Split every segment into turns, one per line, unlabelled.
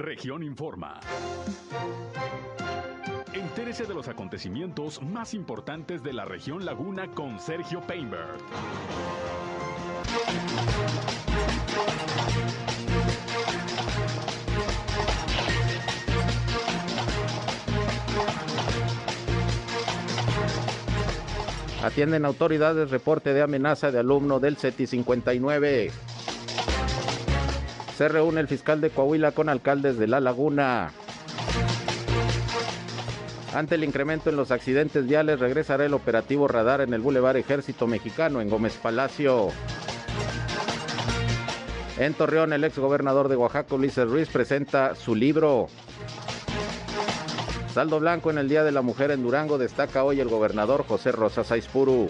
Región Informa. Entérese de los acontecimientos más importantes de la región Laguna con Sergio Painberg.
Atienden autoridades reporte de amenaza de alumno del CETI 59. Se reúne el fiscal de Coahuila con alcaldes de La Laguna. Ante el incremento en los accidentes viales, regresará el operativo radar en el Boulevard Ejército Mexicano en Gómez Palacio. En Torreón, el exgobernador de Oaxaca, Ulises Ruiz, presenta su libro Saldo blanco en el Día de la Mujer en Durango destaca hoy el gobernador José Rosa Saizpuru.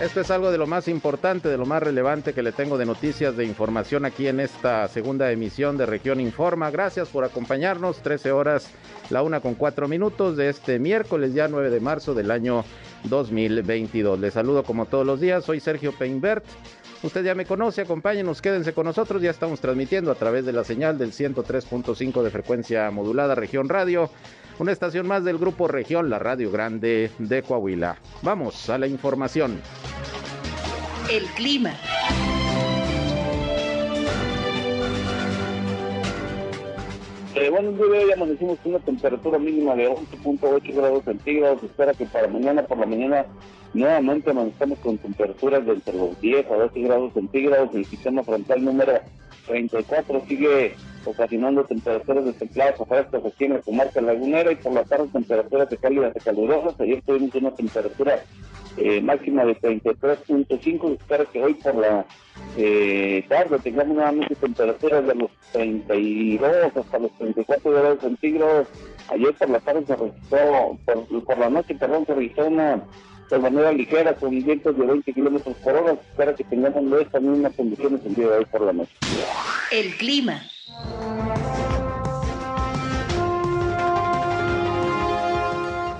Esto es algo de lo más importante, de lo más relevante que le tengo de noticias, de información aquí en esta segunda emisión de Región Informa. Gracias por acompañarnos, 13 horas, la una con cuatro minutos de este miércoles, ya 9 de marzo del año 2022. Les saludo como todos los días, soy Sergio Peinbert. Usted ya me conoce, acompáñenos, quédense con nosotros. Ya estamos transmitiendo a través de la señal del 103.5 de frecuencia modulada Región Radio, una estación más del grupo Región, la Radio Grande de Coahuila. Vamos a la información.
El clima.
Eh, bueno, el día de hoy amanecimos con una temperatura mínima de 11.8 grados centígrados. Se espera que para mañana por la mañana nuevamente amanecemos con temperaturas de entre los 10 a 12 grados centígrados. El sistema frontal número 34 sigue ocasionando temperaturas de templadas a frescas aquí en la comarca lagunera y por la tarde temperaturas de cálidas a calurosas. Ayer tuvimos una temperatura eh, máxima de 33.5. Espero que hoy por la eh, tarde tengamos nuevamente temperaturas de los 32 hasta los 34 grados centígrados. Ayer por la tarde se registró, por, la noche, perdón, se registró una de manera ligera con vientos de 20 kilómetros por hora. Espero que tengamos estas mismas condiciones el día de hoy por la noche.
El clima.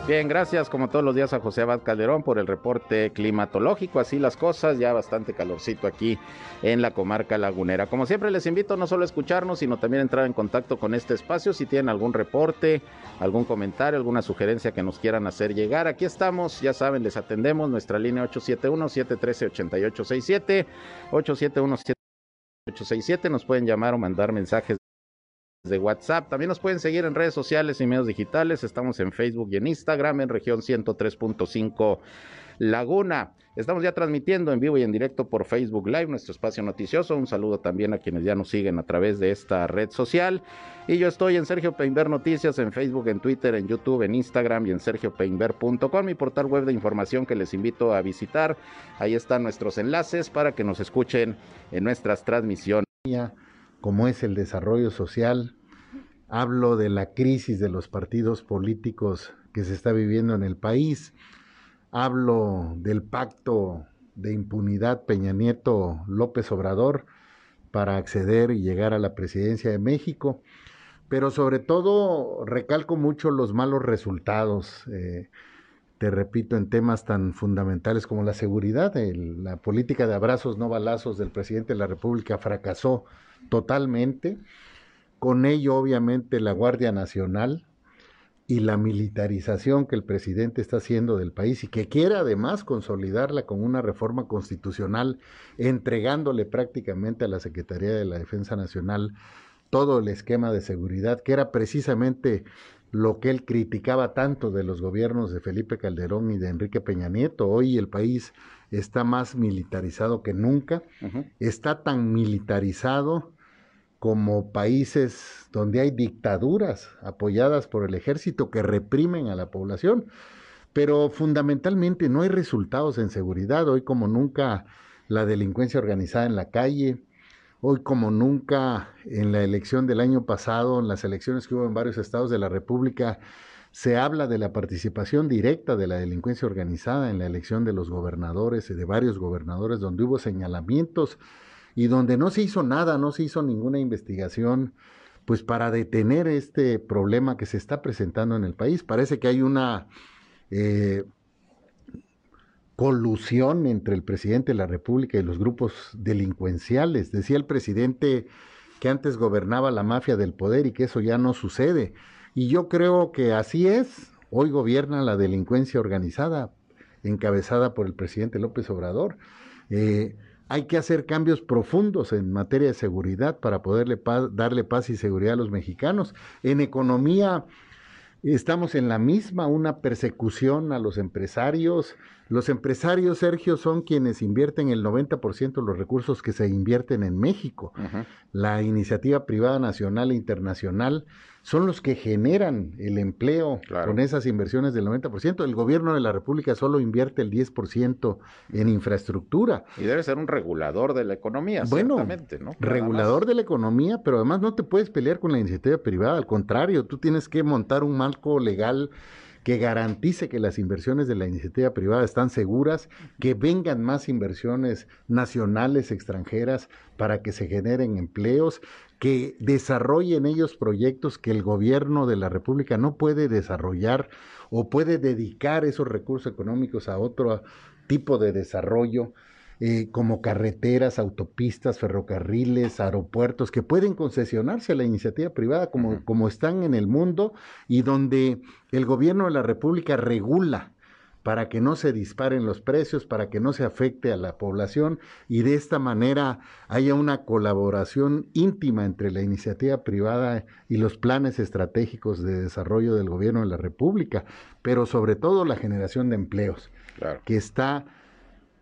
Bien, gracias como todos los días a José Abad Calderón por el reporte climatológico. Así las cosas, ya bastante calorcito aquí en la comarca lagunera. Como siempre les invito no solo a escucharnos, sino también a entrar en contacto con este espacio. Si tienen algún reporte, algún comentario, alguna sugerencia que nos quieran hacer llegar, aquí estamos. Ya saben, les atendemos nuestra línea 871-713-8867. 871-713-8867. Nos pueden llamar o mandar mensajes de WhatsApp. También nos pueden seguir en redes sociales y medios digitales. Estamos en Facebook y en Instagram en región 103.5 Laguna. Estamos ya transmitiendo en vivo y en directo por Facebook Live nuestro espacio noticioso. Un saludo también a quienes ya nos siguen a través de esta red social. Y yo estoy en Sergio Peinber Noticias en Facebook, en Twitter, en YouTube, en Instagram y en sergiopeinber.com, mi portal web de información que les invito a visitar. Ahí están nuestros enlaces para que nos escuchen en nuestras transmisiones.
Como es el desarrollo social, hablo de la crisis de los partidos políticos que se está viviendo en el país, hablo del pacto de impunidad Peña Nieto López Obrador para acceder y llegar a la presidencia de México, pero sobre todo recalco mucho los malos resultados, eh, te repito, en temas tan fundamentales como la seguridad, la política de abrazos no balazos del presidente de la República fracasó totalmente con ello, obviamente, la Guardia Nacional y la militarización que el presidente está haciendo del país y que quiere además consolidarla con una reforma constitucional, entregándole prácticamente a la Secretaría de la Defensa Nacional todo el esquema de seguridad, que era precisamente lo que él criticaba tanto de los gobiernos de Felipe Calderón y de Enrique Peña Nieto. Hoy el país está más militarizado que nunca, está tan militarizado como países donde hay dictaduras apoyadas por el ejército que reprimen a la población, pero fundamentalmente no hay resultados en seguridad. Hoy como nunca la delincuencia organizada en la calle, hoy como nunca en la elección del año pasado, en las elecciones que hubo en varios estados de la República, se habla de la participación directa de la delincuencia organizada en la elección de los gobernadores y de varios gobernadores, donde hubo señalamientos y donde no se hizo nada, no se hizo ninguna investigación, pues para detener este problema que se está presentando en el país. Parece que hay una eh, colusión entre el presidente de la República y los grupos delincuenciales. Decía el presidente que antes gobernaba la mafia del poder y que eso ya no sucede. Y yo creo que así es. Hoy gobierna la delincuencia organizada, encabezada por el presidente López Obrador. Eh, hay que hacer cambios profundos en materia de seguridad para poderle darle paz y seguridad a los mexicanos. En economía estamos en la misma, una persecución a los empresarios. Los empresarios, Sergio, son quienes invierten el 90% de los recursos que se invierten en México. La iniciativa privada nacional e internacional son los que generan el empleo con esas inversiones del 90%. El gobierno de la República solo invierte el 10% en infraestructura.
Y debe ser un regulador de la economía,
bueno, ¿no? Regulador de la economía, pero además no te puedes pelear con la iniciativa privada, al contrario, tú tienes que montar un marco legal que garantice que las inversiones de la iniciativa privada están seguras, que vengan más inversiones nacionales, extranjeras, para que se generen empleos, que desarrollen ellos proyectos que el gobierno de la República no puede desarrollar o puede dedicar esos recursos económicos a otro tipo de desarrollo. Eh, como carreteras, autopistas, ferrocarriles, aeropuertos, que pueden concesionarse a la iniciativa privada como, como están en el mundo y donde el gobierno de la República regula para que no se disparen los precios, para que no se afecte a la población y de esta manera haya una colaboración íntima entre la iniciativa privada y los planes estratégicos de desarrollo del gobierno de la República, pero sobre todo la generación de empleos, que está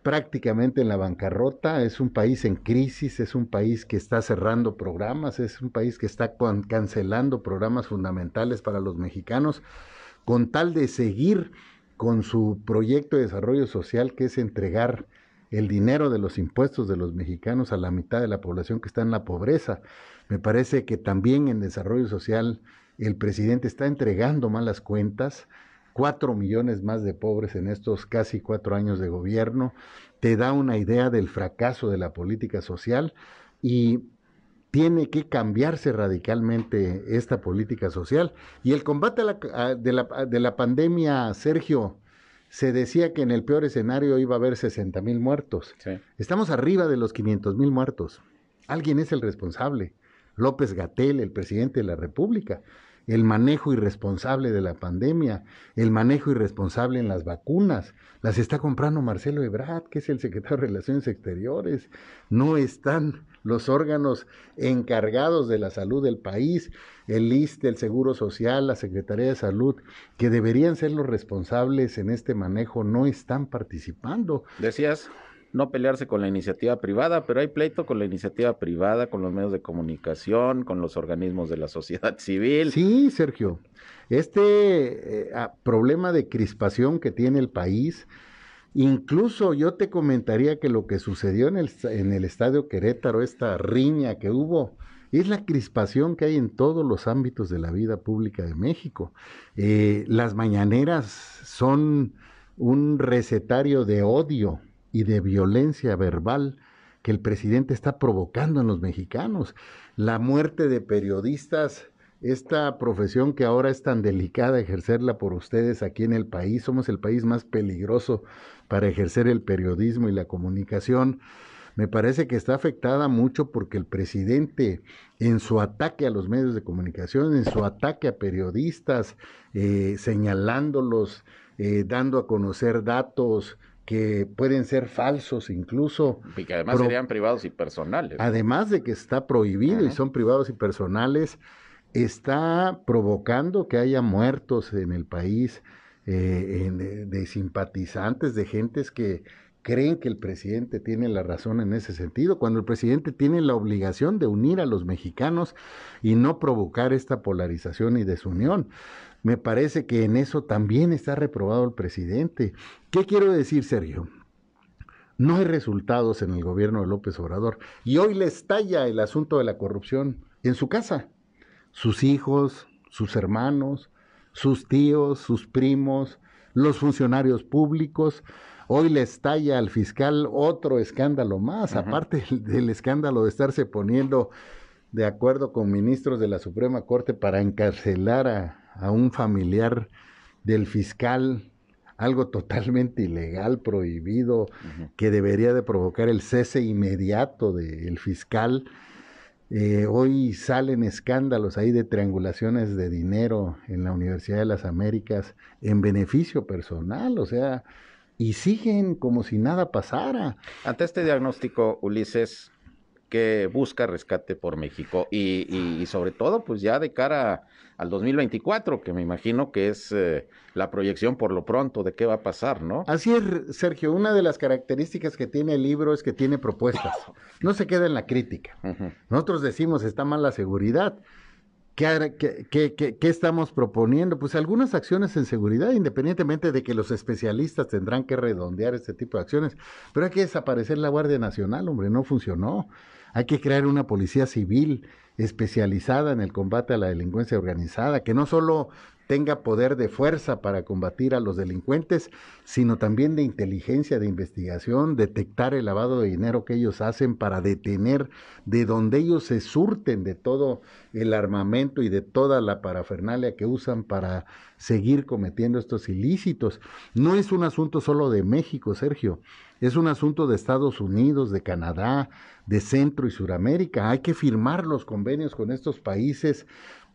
prácticamente en la bancarrota, es un país en crisis, es un país que está cerrando programas, es un país que está cancelando programas fundamentales para los mexicanos, con tal de seguir con su proyecto de desarrollo social, que es entregar el dinero de los impuestos de los mexicanos a la mitad de la población que está en la pobreza. Me parece que también en desarrollo social el presidente está entregando malas cuentas, cuatro millones más de pobres en estos casi cuatro años de gobierno, te da una idea del fracaso de la política social. Y tiene que cambiarse radicalmente esta política social. Y el combate de, la, de, la, pandemia, Sergio, se decía que en el peor escenario iba a haber 60 mil muertos. Estamos arriba de los 500 mil muertos. Alguien es el responsable. López Gatel, el presidente de la República el manejo irresponsable de la pandemia, el manejo irresponsable en las vacunas. Las está comprando Marcelo Ebrard, que es el secretario de Relaciones Exteriores. No están los órganos encargados de la salud del país, el ISTE, el Seguro Social, la Secretaría de Salud, que deberían ser los responsables en este manejo, no están participando.
Decías no pelearse con la iniciativa privada, pero hay pleito con la iniciativa privada, con los medios de comunicación, con los organismos de la sociedad civil.
Sí, Sergio. Este eh, problema de crispación que tiene el país, incluso yo te comentaría que lo que sucedió en el, en el estadio Querétaro, esta riña que hubo, es la crispación que hay en todos los ámbitos de la vida pública de México. Eh, las mañaneras son un recetario de odio y de violencia verbal que el presidente está provocando en los mexicanos. La muerte de periodistas, esta profesión que ahora es tan delicada ejercerla por ustedes aquí en el país, somos el país más peligroso para ejercer el periodismo y la comunicación. Me parece que está afectada mucho porque el presidente en su ataque a los medios de comunicación, en su ataque a periodistas, eh, señalándolos, eh, dando a conocer datos, que pueden ser falsos incluso.
Y que además serían privados y personales.
Además de que está prohibido y son privados y personales, está provocando que haya muertos en el país eh, de, simpatizantes, de gentes que creen que el presidente tiene la razón en ese sentido, cuando el presidente tiene la obligación de unir a los mexicanos y no provocar esta polarización y desunión. Me parece que en eso también está reprobado el presidente. ¿Qué quiero decir, Sergio? No hay resultados en el gobierno de López Obrador. Y hoy le estalla el asunto de la corrupción en su casa. Sus hijos, sus hermanos, sus tíos, sus primos, los funcionarios públicos. Hoy le estalla al fiscal otro escándalo más, aparte del escándalo de estarse poniendo de acuerdo con ministros de la Suprema Corte para encarcelar a, a un familiar del fiscal, algo totalmente ilegal, prohibido, que debería de provocar el cese inmediato del fiscal. Eh, hoy salen escándalos ahí de triangulaciones de dinero en la Universidad de las Américas en beneficio personal, o sea, y siguen como si nada pasara.
Ante este diagnóstico, Ulises, que busca rescate por México y, y, sobre todo, pues ya de cara al 2024, que me imagino que es eh, la proyección por lo pronto de qué va a pasar, ¿no?
Así es, Sergio. Una de las características que tiene el libro es que tiene propuestas. No se queda en la crítica. Nosotros decimos está mal la seguridad. ¿Qué, qué, qué, ¿Qué, estamos proponiendo? Pues algunas acciones en seguridad, independientemente de que los especialistas tendrán que redondear este tipo de acciones. Pero hay que desaparecer la Guardia Nacional, hombre, no funcionó. Hay que crear una policía civil especializada en el combate a la delincuencia organizada, que no solo tenga poder de fuerza para combatir a los delincuentes, sino también de inteligencia, de investigación, detectar el lavado de dinero que ellos hacen para detener de donde ellos se surten de todo el armamento y de toda la parafernalia que usan para seguir cometiendo estos ilícitos. No es un asunto solo de México, Sergio, es un asunto de Estados Unidos, de Canadá, de Centro y Suramérica. Hay que firmar los convenios con estos países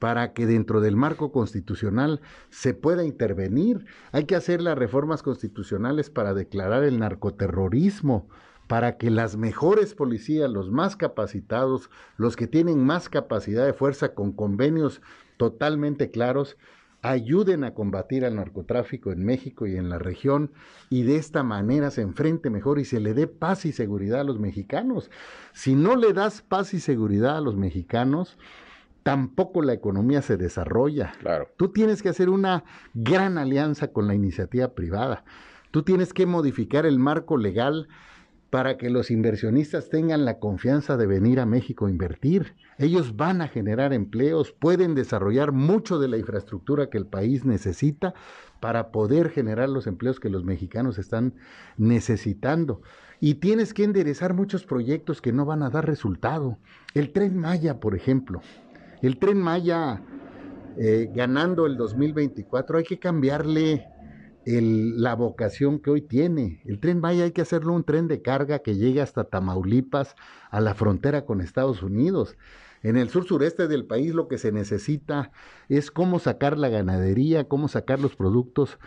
para que dentro del marco constitucional se pueda intervenir. Hay que hacer las reformas constitucionales para declarar el narcoterrorismo, para que las mejores policías, los más capacitados, los que tienen más capacidad de fuerza con convenios totalmente claros, ayuden a combatir al narcotráfico en México y en la región y de esta manera se enfrente mejor y se le dé paz y seguridad a los mexicanos. Si no le das paz y seguridad a los mexicanos, tampoco la economía se desarrolla.
Claro.
Tú tienes que hacer una gran alianza con la iniciativa privada. Tú tienes que modificar el marco legal para que los inversionistas tengan la confianza de venir a México a invertir. Ellos van a generar empleos, pueden desarrollar mucho de la infraestructura que el país necesita para poder generar los empleos que los mexicanos están necesitando. Y tienes que enderezar muchos proyectos que no van a dar resultado. El tren Maya, por ejemplo. El tren Maya eh, ganando el 2024, hay que cambiarle la vocación que hoy tiene. El tren Maya hay que hacerlo un tren de carga que llegue hasta Tamaulipas, a la frontera con Estados Unidos. En el sur sureste del país lo que se necesita es cómo sacar la ganadería, cómo sacar los productos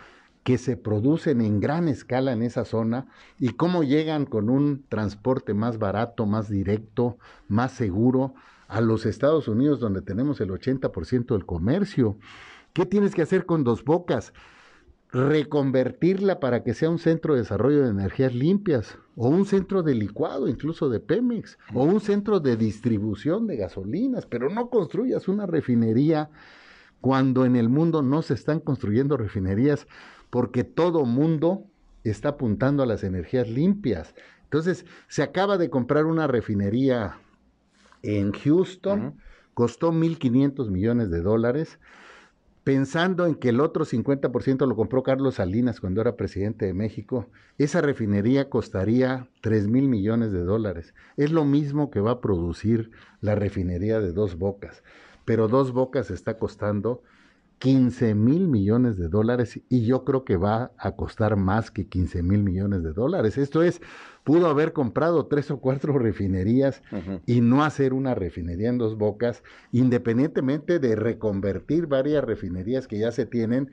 que se producen en gran escala en esa zona y cómo llegan con un transporte más barato, más directo, más seguro a los Estados Unidos donde tenemos el 80% del comercio. ¿Qué tienes que hacer con dos bocas? reconvertirla para que sea un centro de desarrollo de energías limpias, o un centro de licuado, incluso de Pemex, o un centro de distribución de gasolinas, pero no construyas una refinería cuando en el mundo no se están construyendo refinerías, porque todo mundo está apuntando a las energías limpias. Entonces, se acaba de comprar una refinería en Houston, costó 1.500 millones de dólares, pensando en que el otro 50% lo compró Carlos Salinas cuando era presidente de México, esa refinería costaría 3 mil millones de dólares. Es lo mismo que va a producir la refinería de Dos Bocas, pero Dos Bocas está costando 15 mil millones de dólares y yo creo que va a costar más que 15 mil millones de dólares. Esto es, pudo haber comprado tres o cuatro refinerías y no hacer una refinería en dos bocas, independientemente de reconvertir varias refinerías que ya se tienen.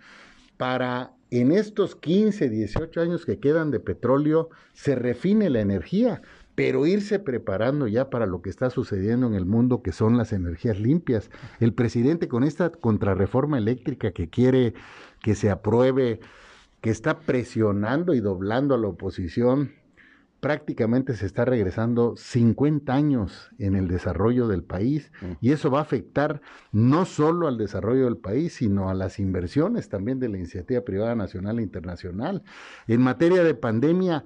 Para en estos 15, 18 años que quedan de petróleo se refine la energía pero irse preparando ya para lo que está sucediendo en el mundo, que son las energías limpias. El presidente con esta contrarreforma eléctrica que quiere que se apruebe, que está presionando y doblando a la oposición, prácticamente se está regresando 50 años en el desarrollo del país mm. y eso va a afectar no solo al desarrollo del país, sino a las inversiones también de la iniciativa privada nacional e internacional. En materia de pandemia,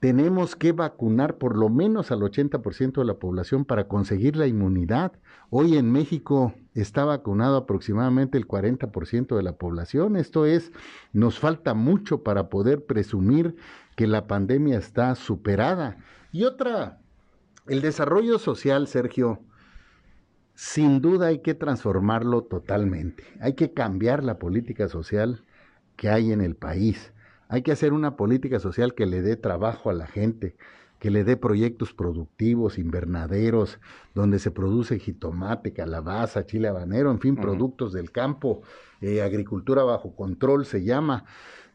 tenemos que vacunar por lo menos al 80% de la población para conseguir la inmunidad. Hoy en México está vacunado aproximadamente el 40% de la población. Esto es, nos falta mucho para poder presumir que la pandemia está superada. Y otra, el desarrollo social, Sergio, sin duda hay que transformarlo totalmente. Hay que cambiar la política social que hay en el país. Hay que hacer una política social que le dé trabajo a la gente. que le dé proyectos productivos, invernaderos, donde se produce jitomate, calabaza, chile habanero, en fin, productos del campo, eh, agricultura bajo control se llama,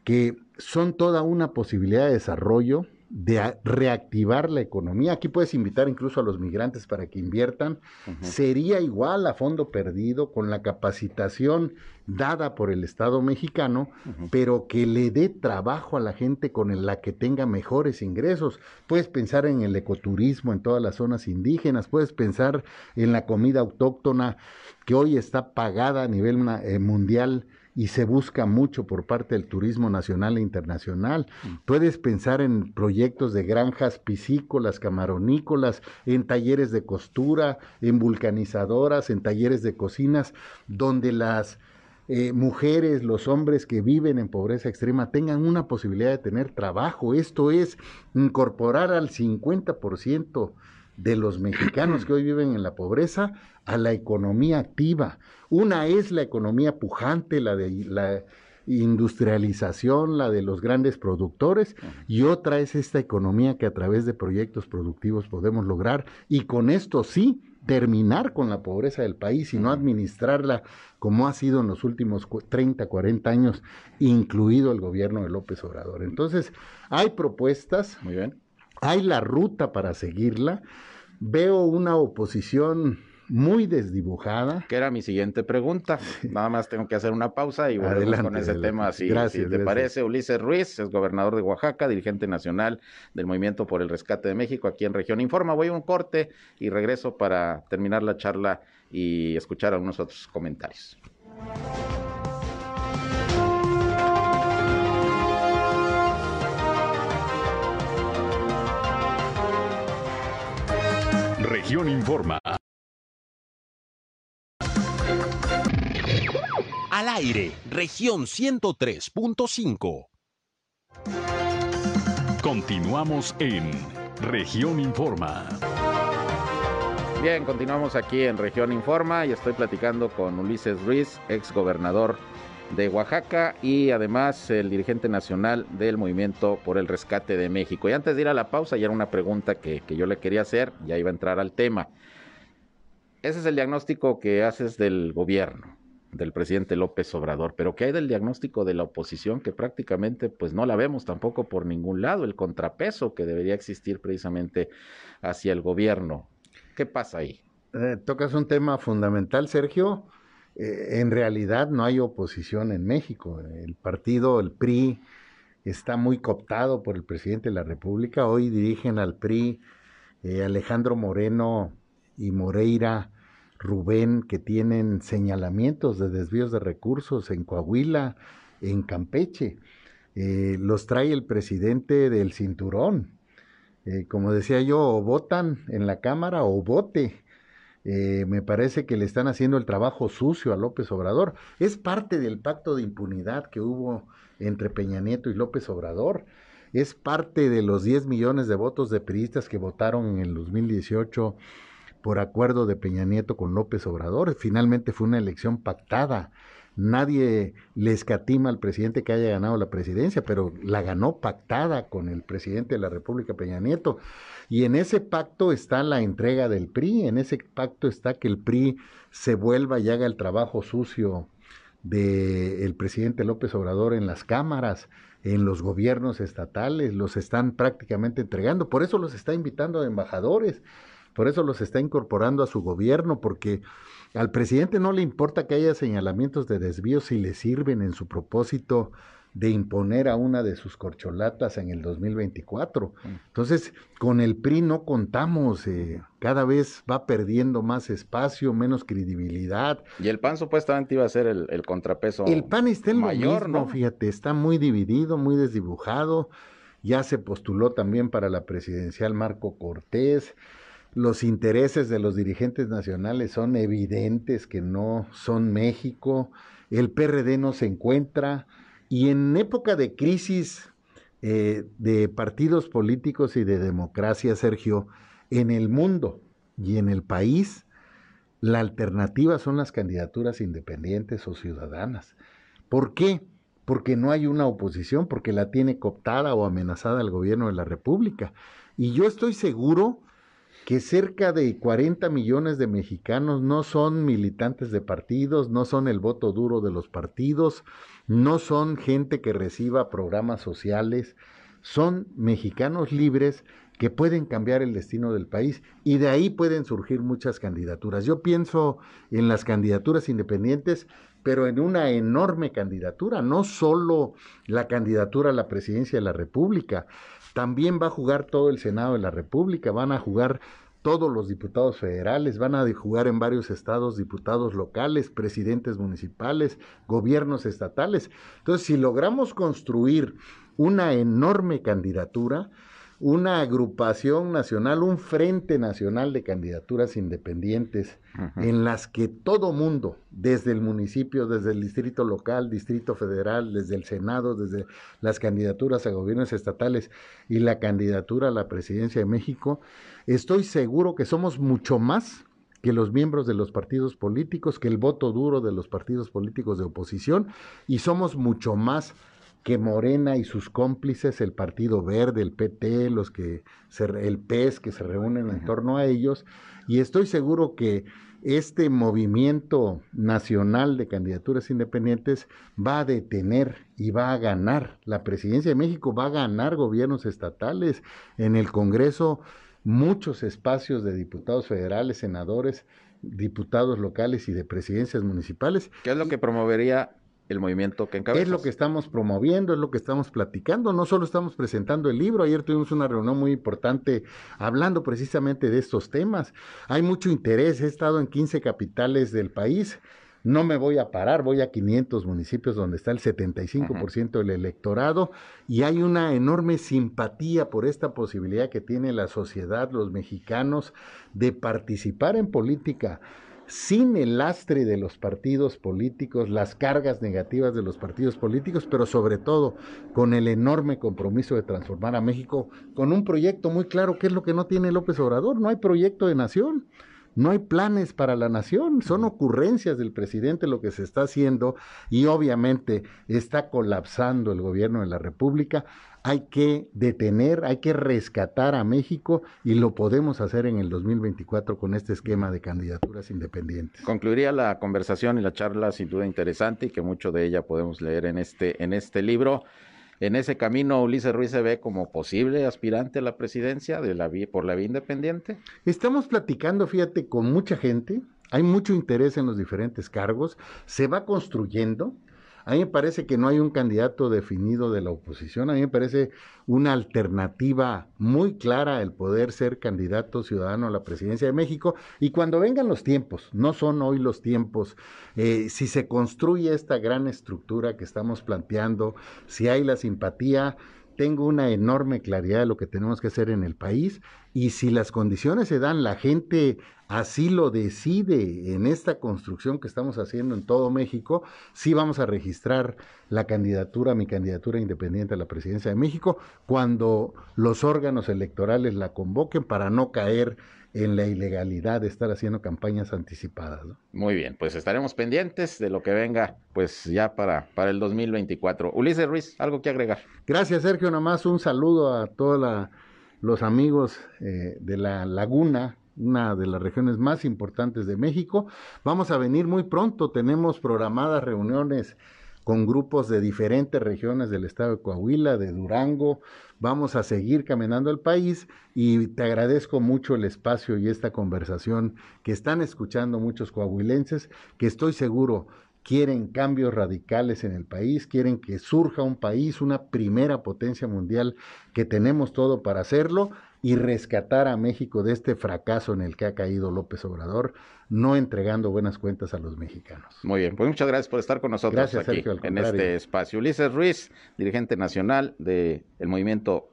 que son toda una posibilidad de desarrollo de reactivar la economía. Aquí puedes invitar incluso a los migrantes para que inviertan. Sería igual a fondo perdido con la capacitación dada por el Estado mexicano, pero que le dé trabajo a la gente con la que tenga mejores ingresos. Puedes pensar en el ecoturismo en todas las zonas indígenas, puedes pensar en la comida autóctona que hoy está pagada a nivel eh, mundial y se busca mucho por parte del turismo nacional e internacional. Mm. Puedes pensar en proyectos de granjas piscícolas, camaronícolas, en talleres de costura, en vulcanizadoras, en talleres de cocinas, donde las eh, mujeres, los hombres que viven en pobreza extrema tengan una posibilidad de tener trabajo. Esto es incorporar al 50% de los mexicanos que hoy viven en la pobreza a la economía activa. Una es la economía pujante, la de la industrialización, la de los grandes productores, y otra es esta economía que a través de proyectos productivos podemos lograr y con esto sí terminar con la pobreza del país y no administrarla como ha sido en los últimos 30, 40 años, incluido el gobierno de López Obrador. Entonces, hay propuestas,
muy bien.
Hay la ruta para seguirla. Veo una oposición muy desdibujada.
Que era mi siguiente pregunta. Nada más tengo que hacer una pausa y volvemos con ese tema. Si, gracias, te parece, Ulises Ruiz es gobernador de Oaxaca, dirigente nacional del Movimiento por el Rescate de México aquí en Región Informa. Voy a un corte y regreso para terminar la charla y escuchar algunos otros comentarios.
Región Informa.
Al aire, región 103.5.
Continuamos en región Informa.
Bien, continuamos aquí en región Informa y estoy platicando con Ulises Ruiz, ex gobernador de Oaxaca y además el dirigente nacional del Movimiento por el Rescate de México. Y antes de ir a la pausa, ya era una pregunta que, que yo le quería hacer, ya iba a entrar al tema. Ese es el diagnóstico que haces del gobierno del presidente López Obrador, pero ¿qué hay del diagnóstico de la oposición que prácticamente pues no la vemos tampoco por ningún lado, el contrapeso que debería existir precisamente hacia el gobierno? ¿Qué pasa ahí?
Eh, tocas un tema fundamental, Sergio. Eh, en realidad no hay oposición en México. El partido, el PRI, está muy cooptado por el presidente de la República. Hoy dirigen al PRI eh, Alejandro Moreno y Moreira Rubén, que tienen señalamientos de desvíos de recursos en Coahuila, en Campeche. Eh, los trae el presidente del cinturón. Como decía yo, o votan en la Cámara o vote. Eh, me parece que le están haciendo el trabajo sucio a López Obrador. Es parte del pacto de impunidad que hubo entre Peña Nieto y López Obrador. Es parte de los 10 millones de votos de periodistas que votaron en el 2018 por acuerdo de Peña Nieto con López Obrador. Finalmente fue una elección pactada. Nadie le escatima al presidente que haya ganado la presidencia, pero la ganó pactada con el presidente de la República, Peña Nieto. Y en ese pacto está la entrega del PRI, en ese pacto está que el PRI se vuelva y haga el trabajo sucio del presidente López Obrador en las cámaras, en los gobiernos estatales, los están prácticamente entregando. Por eso los está invitando a embajadores por eso los está incorporando a su gobierno, porque al presidente no le importa que haya señalamientos de desvío si le sirven en su propósito de imponer a una de sus corcholatas en el 2024. Mm. Entonces, con el PRI no contamos, eh, cada vez va perdiendo más espacio, menos credibilidad.
Y el PAN supuestamente iba a ser el, contrapeso.
El PAN está en mayor, ¿no? Fíjate, está muy dividido, muy desdibujado. Ya se postuló también para la presidencial Marco Cortés los intereses de los dirigentes nacionales son evidentes que no son México, el PRD no se encuentra y en época de crisis eh, de partidos políticos y de democracia, Sergio, en el mundo y en el país, la alternativa son las candidaturas independientes o ciudadanas. ¿Por qué? Porque no hay una oposición, porque la tiene cooptada o amenazada el gobierno de la República. Y yo estoy seguro que cerca de 40 millones de mexicanos no son militantes de partidos, no son el voto duro de los partidos, no son gente que reciba programas sociales, son mexicanos libres que pueden cambiar el destino del país y de ahí pueden surgir muchas candidaturas. Yo pienso en las candidaturas independientes, pero en una enorme candidatura, no solo la candidatura a la presidencia de la República, también va a jugar todo el Senado de la República, van a jugar todos los diputados federales, van a jugar en varios estados diputados locales, presidentes municipales, gobiernos estatales. Entonces, si logramos construir una enorme candidatura, una agrupación nacional, un frente nacional de candidaturas independientes en las que todo mundo, desde el municipio, desde el distrito local, distrito federal, desde el Senado, desde las candidaturas a gobiernos estatales y la candidatura a la presidencia de México, estoy seguro que somos mucho más que los miembros de los partidos políticos, que el voto duro de los partidos políticos de oposición, y somos mucho más que Morena y sus cómplices, el Partido Verde, el PT, los que el PES que se reúnen en torno a ellos, y estoy seguro que este movimiento nacional de candidaturas independientes va a detener y va a ganar. La presidencia de México va a ganar gobiernos estatales en el Congreso, muchos espacios de diputados federales, senadores, diputados locales y de presidencias municipales.
¿Qué es lo que promovería el movimiento que encabezas.
Es lo que estamos promoviendo, es lo que estamos platicando. No solo estamos presentando el libro, ayer tuvimos una reunión muy importante hablando precisamente de estos temas. Hay mucho interés, he estado en 15 capitales del país. No me voy a parar, voy a 500 municipios donde está el 75% del electorado y hay una enorme simpatía por esta posibilidad que tiene la sociedad, los mexicanos, de participar en política sin el lastre de los partidos políticos, las cargas negativas de los partidos políticos, pero sobre todo con el enorme compromiso de transformar a México con un proyecto muy claro, que es lo que no tiene López Obrador, no hay proyecto de nación. No hay planes para la nación, son ocurrencias del presidente lo que se está haciendo y obviamente está colapsando el gobierno de la República hay que detener, hay que rescatar a México y lo podemos hacer en el 2024 con este esquema de candidaturas independientes.
Concluiría la conversación y la charla sin duda interesante y que mucho de ella podemos leer en este, en este libro. En ese camino, Ulises Ruiz se ve como posible aspirante a la presidencia de la vía, por la vía independiente.
Estamos platicando, fíjate, con mucha gente. Hay mucho interés en los diferentes cargos. Se va construyendo. A mí me parece que no hay un candidato definido de la oposición, a mí me parece una alternativa muy clara el poder ser candidato ciudadano a la presidencia de México y cuando vengan los tiempos, no son hoy los tiempos, eh, si se construye esta gran estructura que estamos planteando, si hay la simpatía, tengo una enorme claridad de lo que tenemos que hacer en el país y si las condiciones se dan, la gente así lo decide en esta construcción que estamos haciendo en todo México, sí vamos a registrar la candidatura, mi candidatura independiente a la presidencia de México, cuando los órganos electorales la convoquen para no caer en la ilegalidad de estar haciendo campañas anticipadas.
Muy bien, pues estaremos pendientes de lo que venga, pues ya para, para el 2024. Ulises Ruiz, ¿algo que agregar?
Gracias, Sergio. Nomás un saludo a todos los amigos eh, de la Laguna, una de las regiones más importantes de México. Vamos a venir muy pronto, tenemos programadas reuniones con grupos de diferentes regiones del estado de Coahuila, de Durango. Vamos a seguir caminando el país y te agradezco mucho el espacio y esta conversación que están escuchando muchos coahuilenses, que estoy seguro quieren cambios radicales en el país, quieren que surja un país, una primera potencia mundial, que tenemos todo para hacerlo y rescatar a México de este fracaso en el que ha caído López Obrador, no entregando buenas cuentas a los mexicanos.
Muy bien, pues muchas gracias por estar con nosotros aquí en este espacio. Ulises Ruiz, dirigente nacional del movimiento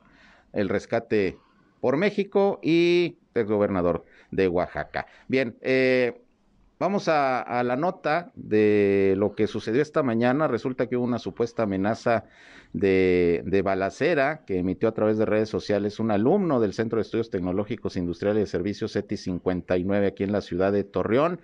El Rescate por México y gobernador de Oaxaca. Bien, eh, Vamos a, la nota de lo que sucedió esta mañana. Resulta que hubo una supuesta amenaza de, balacera que emitió a través de redes sociales un alumno del Centro de Estudios Tecnológicos Industriales y Servicios ETI 59 aquí en la ciudad de Torreón.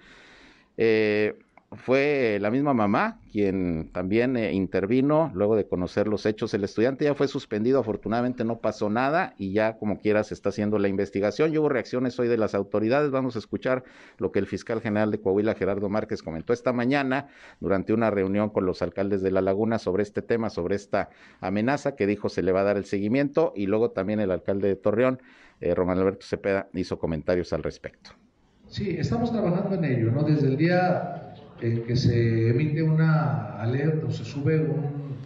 Eh, fue la misma mamá quien también eh, intervino luego de conocer los hechos. El estudiante ya fue suspendido, afortunadamente no pasó nada y ya como quiera se está haciendo la investigación. Y hubo reacciones hoy de las autoridades. Vamos a escuchar lo que el fiscal general de Coahuila, Gerardo Márquez, comentó esta mañana durante una reunión con los alcaldes de La Laguna sobre este tema, sobre esta amenaza que dijo se le va a dar el seguimiento. Y luego también el alcalde de Torreón, eh, Román Alberto Cepeda, hizo comentarios al respecto.
Sí, estamos trabajando en ello, ¿no? Desde el día que se emite una alerta o se sube un,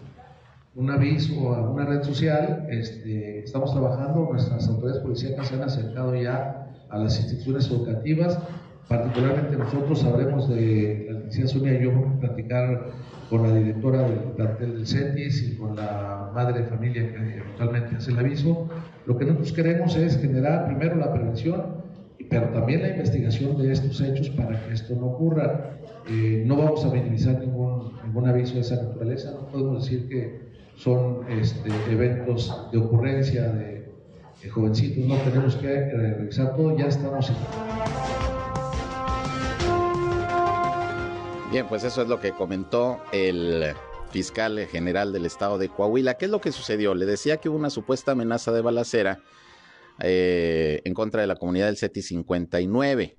un aviso a una red social, este, estamos trabajando, nuestras autoridades policiales se han acercado ya a las instituciones educativas, particularmente nosotros sabremos de la licenciada Sonia y yo platicar con la directora del plantel del CETIS y con la madre de familia que actualmente hace el aviso. Lo que nosotros queremos es generar primero la prevención, pero también la investigación de estos hechos para que esto no ocurra. Eh, no vamos a minimizar ningún, ningún aviso de esa naturaleza, no podemos decir que son este, eventos de ocurrencia de, jovencitos, no tenemos que revisar todo, ya estamos en...
Bien, pues eso es lo que comentó el fiscal general del estado de Coahuila. ¿Qué es lo que sucedió? Le decía que hubo una supuesta amenaza de balacera eh, en contra de la comunidad del CETI 59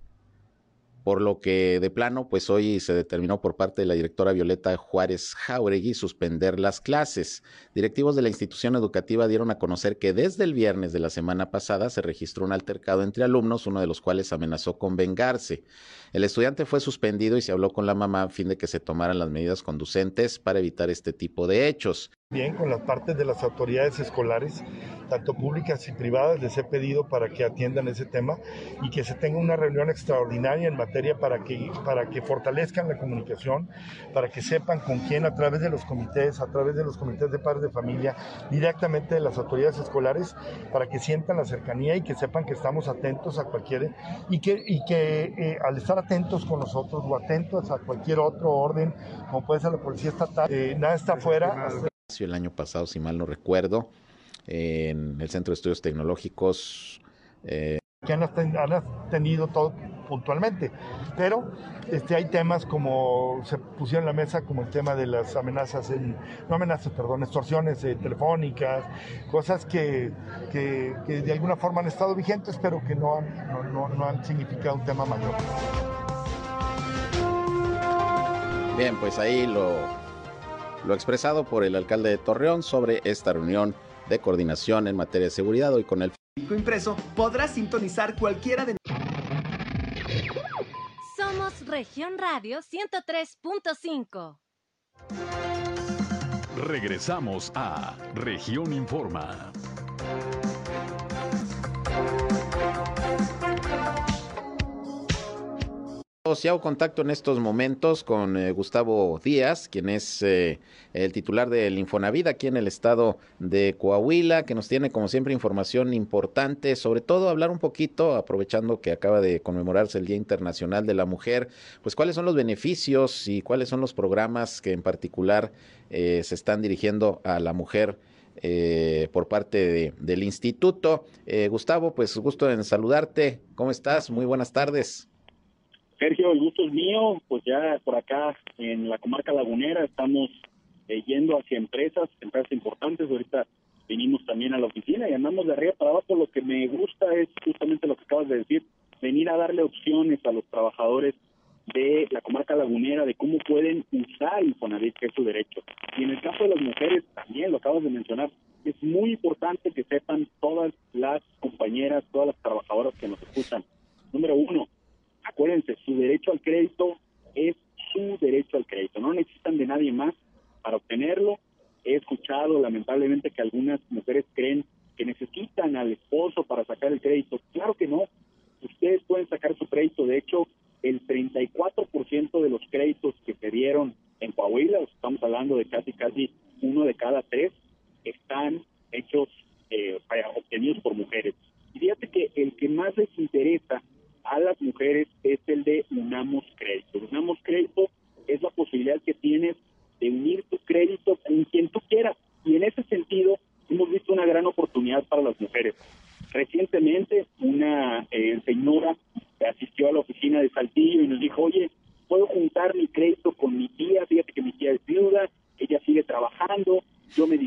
por lo que de plano, pues hoy se determinó por parte de la directora Violeta Juárez Jauregui suspender las clases. Directivos de la institución educativa dieron a conocer que desde el viernes de la semana pasada se registró un altercado entre alumnos, uno de los cuales amenazó con vengarse. El estudiante fue suspendido y se habló con la mamá a fin de que se tomaran las medidas conducentes para evitar este tipo de hechos.
Bien, con las partes de las autoridades escolares, tanto públicas y privadas, les he pedido para que atiendan ese tema y que se tenga una reunión extraordinaria en materia para que, para que fortalezcan la comunicación, para que sepan con quién a través de los comités, a través de los comités de padres de familia, directamente de las autoridades escolares, para que sientan la cercanía y que sepan que estamos atentos a cualquier, y que, y que eh, al estar atentos con nosotros o atentos a cualquier otro orden, como puede ser la policía estatal, eh, nada está fuera
el año pasado, si mal no recuerdo, en el Centro de Estudios Tecnológicos.
Eh, que han, atendido todo puntualmente, pero este, hay temas como se pusieron en la mesa, como el tema de las amenazas, en, no amenazas, perdón, extorsiones eh, telefónicas, cosas que, que, de alguna forma han estado vigentes, pero que no han, no, no han significado un tema mayor.
Bien, pues ahí lo, lo expresado por el alcalde de Torreón sobre esta reunión de coordinación en materia de seguridad hoy con el
impreso podrás sintonizar cualquiera de
Somos Región Radio 103.5.
Regresamos a Región Informa.
Si hago contacto en estos momentos con eh, Gustavo Díaz, quien es eh, el titular del Infonavit aquí en el estado de Coahuila, que nos tiene como siempre información importante, sobre todo hablar un poquito, aprovechando que acaba de conmemorarse el Día Internacional de la Mujer, pues cuáles son los beneficios y cuáles son los programas que en particular eh, se están dirigiendo a la mujer. por parte del instituto. Gustavo, pues gusto en saludarte. ¿Cómo estás? Muy buenas tardes.
Sergio, el gusto es mío, pues ya por acá en la comarca lagunera estamos eh, yendo hacia empresas, empresas importantes, ahorita vinimos también a la oficina y andamos de arriba para abajo, lo que me gusta es justamente lo que acabas de decir, venir a darle opciones a los trabajadores de la comarca lagunera de cómo pueden usar Infonavit, que es su derecho. Y en el caso de las mujeres, también lo acabas de mencionar, es muy importante que sepan todas las compañeras, todas las trabajadoras que nos escuchan. Número uno, Acuérdense, su derecho al crédito es su derecho al crédito, no necesitan de nadie más para obtenerlo. He escuchado lamentablemente que algunas mujeres creen que necesitan al esposo para sacar el crédito. Claro que no. Ustedes pueden sacar su crédito. De hecho, el 34% de los créditos que se dieron en Coahuila, estamos hablando de casi casi uno de cada tres, están hechos, eh, obtenidos por mujeres. Y fíjate que el que más les interesa a las mujeres es el de Unamos Crédito. Unamos Crédito es la posibilidad que tienes de unir tu crédito con quien tú quieras. Y en ese sentido, hemos visto una gran oportunidad para las mujeres. Recientemente, una eh, señora asistió a la oficina de Saltillo y nos dijo, oye, puedo juntar mi crédito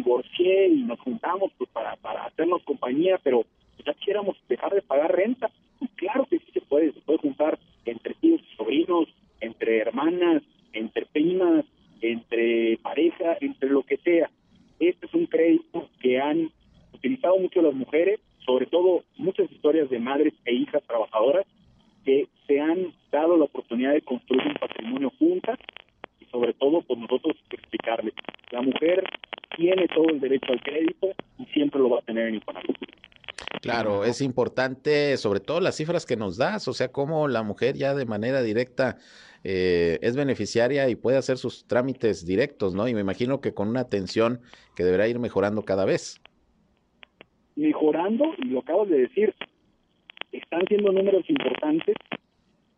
coche y nos juntamos pues para, para hacernos compañía, pero ya quisiéramos dejar de pagar renta. Pues claro que sí se puede, se puede juntar entre tíos y sobrinos, entre hermanas, entre primas, entre pareja, entre lo que sea. Este es un crédito que han utilizado mucho las mujeres, sobre todo muchas historias de madres e hijas trabajadoras que se han dado la oportunidad de construir un patrimonio juntas y sobre todo por pues, nosotros explicarles. La mujer tiene todo el derecho al crédito y siempre lo va a tener en Infonavit.
Claro, es importante, sobre todo las cifras que nos das, o sea, cómo la mujer ya de manera directa eh, es beneficiaria y puede hacer sus trámites directos, ¿no? Y me imagino que con una atención que deberá ir mejorando cada vez.
Mejorando, y lo acabas de decir, están siendo números importantes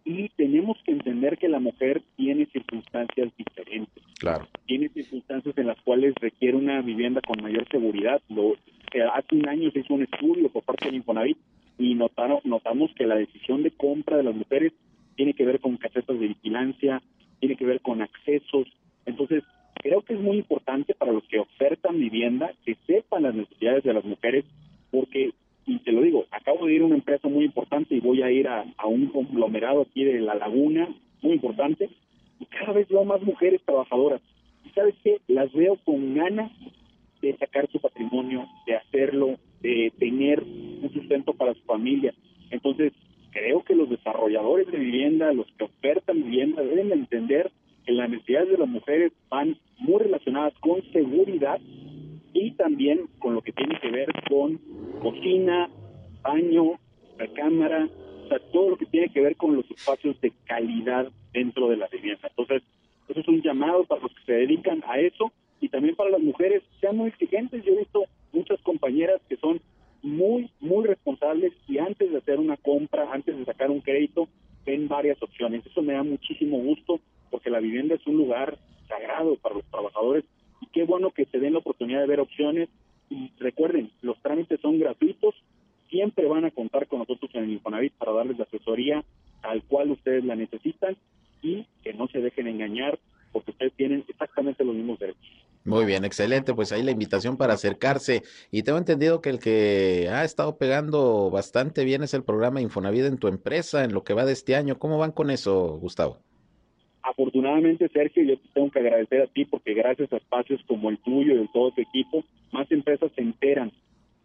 y tenemos que entender que la mujer tiene circunstancias diferentes.
Claro.
Tiene circunstancias en las cuales requiere una vivienda con mayor seguridad. Lo, hace un año se hizo un estudio por parte del Infonavit y notaron, notamos que la decisión de compra de las mujeres tiene que ver con casetas de vigilancia, tiene que ver con accesos. Entonces, creo que es muy importante para los que ofertan vivienda que sepan las necesidades de las mujeres, porque y te lo digo, acabo de ir a una empresa muy importante y voy a ir a, un conglomerado aquí de La Laguna, muy importante, y cada vez veo más mujeres trabajadoras. Y sabes qué, las veo con ganas de sacar su patrimonio, de hacerlo, de tener un sustento para su familia. Entonces, creo que los desarrolladores de vivienda, los que ofertan vivienda, deben entender que las necesidades de las mujeres van muy relacionadas con seguridad y también con lo que tiene que ver con cocina, baño, recámara, o sea, todo lo que tiene que ver con los espacios de calidad dentro de la vivienda. Entonces, eso es un llamado para los que se dedican a eso también para las mujeres, sean muy exigentes. Yo he visto muchas compañeras que son muy, muy responsables y antes de hacer una compra, antes de sacar un crédito, ven varias opciones. Eso me da muchísimo gusto porque la vivienda es un lugar sagrado para los trabajadores qué bueno que se den la oportunidad de ver opciones. Y recuerden, los trámites son gratuitos, siempre van a contar con nosotros en el Infonavit para darles la asesoría al cual ustedes la necesitan y que no se dejen engañar porque ustedes tienen exactamente los mismos derechos.
Muy bien, excelente. Pues ahí la invitación para acercarse. Y tengo entendido que el que ha estado pegando bastante bien es el programa Infonavit en tu empresa, en lo que va de este año. ¿Cómo van con eso, Gustavo?
Afortunadamente, Sergio, yo te tengo que agradecer a ti porque gracias a espacios como el tuyo y de todo tu equipo, más empresas se enteran.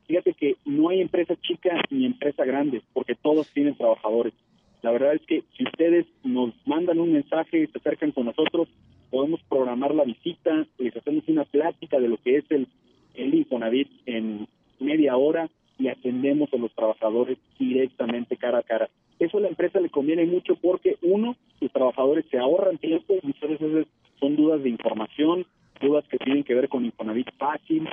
Fíjate que no hay empresa chica ni empresa grande, porque todos tienen trabajadores. La verdad es que si ustedes nos mandan un mensaje y se acercan con nosotros, podemos programar la visita, les hacemos una plática de lo que es el, el Infonavit en media hora y atendemos a los trabajadores directamente cara a cara. Eso a la empresa le conviene mucho porque, uno, sus trabajadores se ahorran tiempo, muchas veces son dudas de información, dudas que tienen que ver con Infonavit fácil,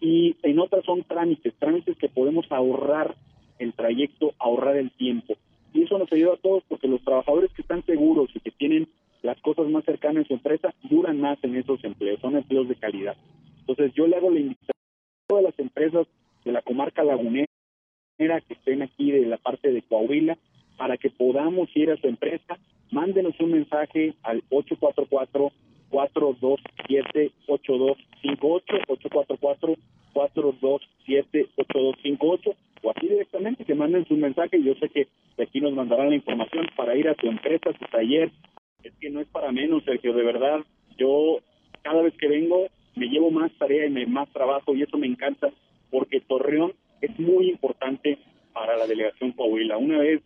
y en otras son trámites, trámites que podemos ahorrar el trayecto, ahorrar el tiempo. Y eso nos ayuda a todos porque los trabajadores que están seguros y que tienen las cosas más cercanas en su empresa duran más en esos empleos, son empleos de calidad. Entonces yo le hago la invitación a todas las empresas de la comarca lagunera que estén aquí de la parte de Coahuila para que podamos ir a su empresa. Mándenos un mensaje al 844 427 8258 844 427 8258 o así directamente que manden su mensaje. Yo sé que aquí nos mandarán la información para ir a su empresa, a su taller. Es que no es para menos, Sergio, de verdad. Yo cada vez que vengo me llevo más tarea y más trabajo y eso me encanta porque Torreón es muy importante para la delegación Coahuila. Una vez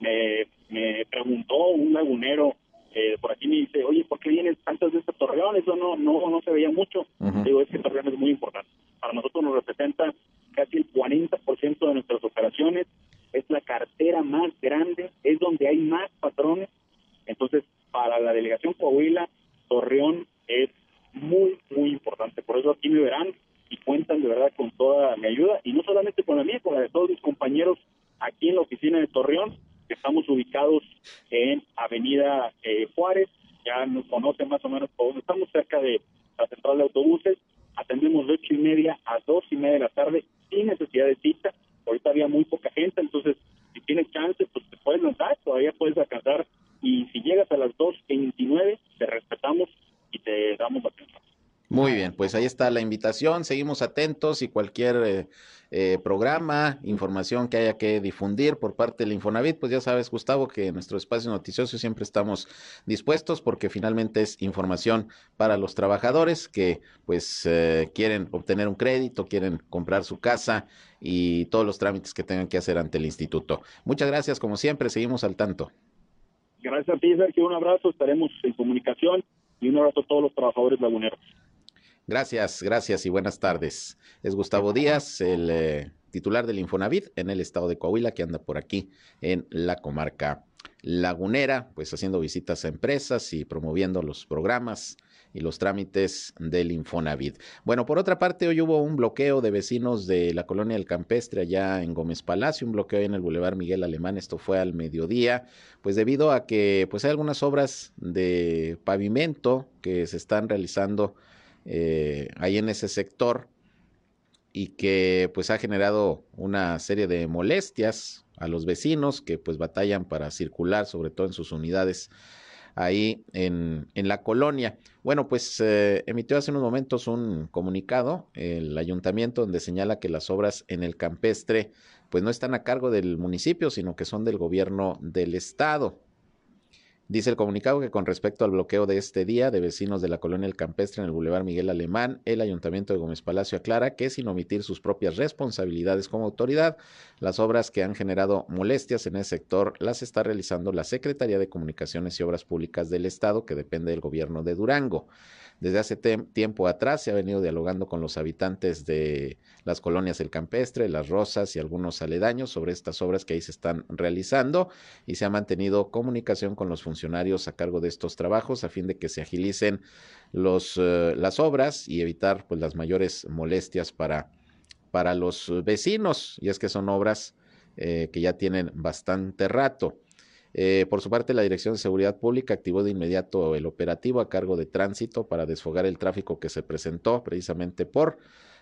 me, me preguntó un lagunero eh, por aquí me dice, oye, ¿por qué vienen tantas de estas Torreón? Eso no, no, no se veía mucho. Digo, es que Torreón es muy importante. Para nosotros nos representa casi el 40% de nuestras operaciones. Es la cartera más grande, es donde hay más patrones. Entonces, para la delegación Coahuila, Torreón es muy, muy importante. Por eso aquí me verán y cuentan de verdad con toda mi ayuda, y no solamente con la mía, con la de todos mis compañeros aquí en la oficina de Torreón, que estamos ubicados en Avenida eh, Juárez, ya nos conocen más o menos todos, estamos cerca de la central de autobuses, atendemos de ocho y media a dos y media de la tarde sin necesidad de cita, ahorita había muy poca gente, entonces si tienes chance, pues te puedes lanzar, todavía puedes alcanzar, llegas a las 2.29, te respetamos y te damos la atención.
Muy bien, pues ahí está la invitación. Seguimos atentos y cualquier eh, eh, programa, información que haya que difundir por parte del Infonavit, pues ya sabes, Gustavo, que en nuestro espacio noticioso siempre estamos dispuestos porque finalmente es información para los trabajadores que pues eh, quieren obtener un crédito, quieren comprar su casa y todos los trámites que tengan que hacer ante el instituto. Muchas gracias, como siempre, seguimos al tanto.
Gracias a ti, Sergio. Un abrazo, estaremos en comunicación y un abrazo a todos los trabajadores laguneros.
Gracias, gracias y buenas tardes. Es Gustavo Díaz, el eh, titular del Infonavit en el estado de Coahuila, que anda por aquí en la comarca lagunera, pues haciendo visitas a empresas y promoviendo los programas y los trámites del Infonavit. Bueno, por otra parte, hoy hubo un bloqueo de vecinos de la colonia del Campestre allá en Gómez Palacio, un bloqueo en el Boulevard Miguel Alemán, esto fue al mediodía, pues debido a que pues hay algunas obras de pavimento que se están realizando eh, ahí en ese sector y que pues ha generado una serie de molestias a los vecinos que pues batallan para circular, sobre todo en sus unidades ahí en, en la colonia. Bueno, pues eh, emitió hace unos momentos un comunicado el ayuntamiento donde señala que las obras en el campestre pues no están a cargo del municipio, sino que son del gobierno del estado. Dice el comunicado que con respecto al bloqueo de este día de vecinos de la colonia El Campestre en el Boulevard Miguel Alemán, el Ayuntamiento de Gómez Palacio aclara que sin omitir sus propias responsabilidades como autoridad, las obras que han generado molestias en ese sector las está realizando la Secretaría de Comunicaciones y Obras Públicas del Estado, que depende del gobierno de Durango. Desde hace tiempo atrás se ha venido dialogando con los habitantes de las colonias El Campestre, Las Rosas y algunos aledaños sobre estas obras que ahí se están realizando y se ha mantenido comunicación con los funcionarios a cargo de estos trabajos a fin de que se agilicen eh, las obras y evitar pues, las mayores molestias para, para los vecinos. Y es que son obras eh, que ya tienen bastante rato. Eh, por su parte, la Dirección de Seguridad Pública activó de inmediato el operativo a cargo de tránsito para desfogar el tráfico que se presentó precisamente por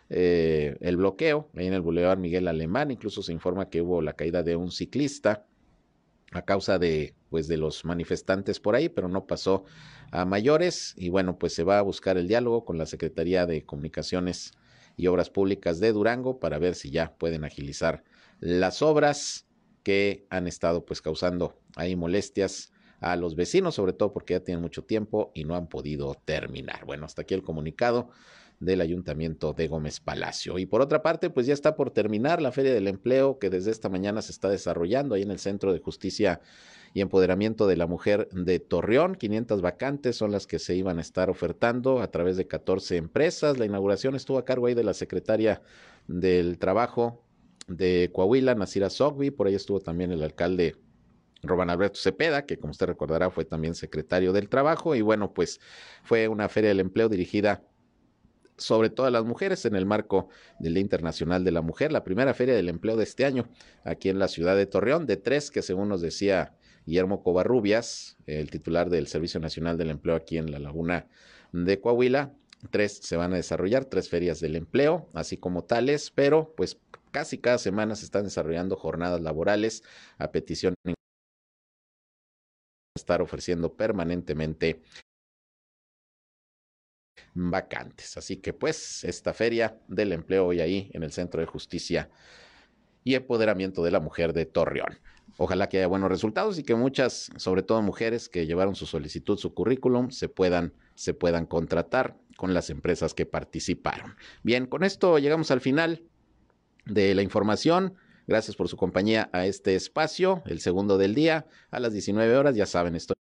eh, el bloqueo ahí en el Boulevard Miguel Alemán. Incluso se informa que hubo la caída de un ciclista a causa de pues de los manifestantes por ahí, pero no pasó a mayores y bueno, pues se va a buscar el diálogo con la Secretaría de Comunicaciones y Obras Públicas de Durango para ver si ya pueden agilizar las obras que han estado pues causando ahí molestias a los vecinos, sobre todo porque ya tienen mucho tiempo y no han podido terminar. Bueno, hasta aquí el comunicado del Ayuntamiento de Gómez Palacio. Y por otra parte, pues ya está por terminar la Feria del Empleo que desde esta mañana se está desarrollando ahí en el Centro de Justicia y Empoderamiento de la Mujer de Torreón. 500 vacantes son las que se iban a estar ofertando a través de 14 empresas. La inauguración estuvo a cargo ahí de la secretaria del Trabajo de Coahuila, Nasira Sogbi, por ahí estuvo también el alcalde Roban Alberto Cepeda, que como usted recordará fue también secretario del Trabajo, y bueno, pues fue una feria del empleo dirigida sobre todo a las mujeres en el marco del Día Internacional de la Mujer, la primera feria del empleo de este año aquí en la ciudad de Torreón, de tres que según nos decía Guillermo Covarrubias, el titular del Servicio Nacional del Empleo aquí en la Laguna de Coahuila, tres se van a desarrollar, tres ferias del empleo, así como tales, pero pues casi cada semana se están desarrollando jornadas laborales a petición de estar ofreciendo permanentemente vacantes. Así que pues esta feria del empleo hoy ahí en el Centro de Justicia y Empoderamiento de la Mujer de Torreón. Ojalá que haya buenos resultados y que muchas, sobre todo mujeres que llevaron su solicitud, su currículum, se puedan, se puedan contratar con las empresas que participaron. Bien, con esto llegamos al final de la información. Gracias por su compañía a este espacio, el segundo del día, a las 19 horas. Ya saben, estoy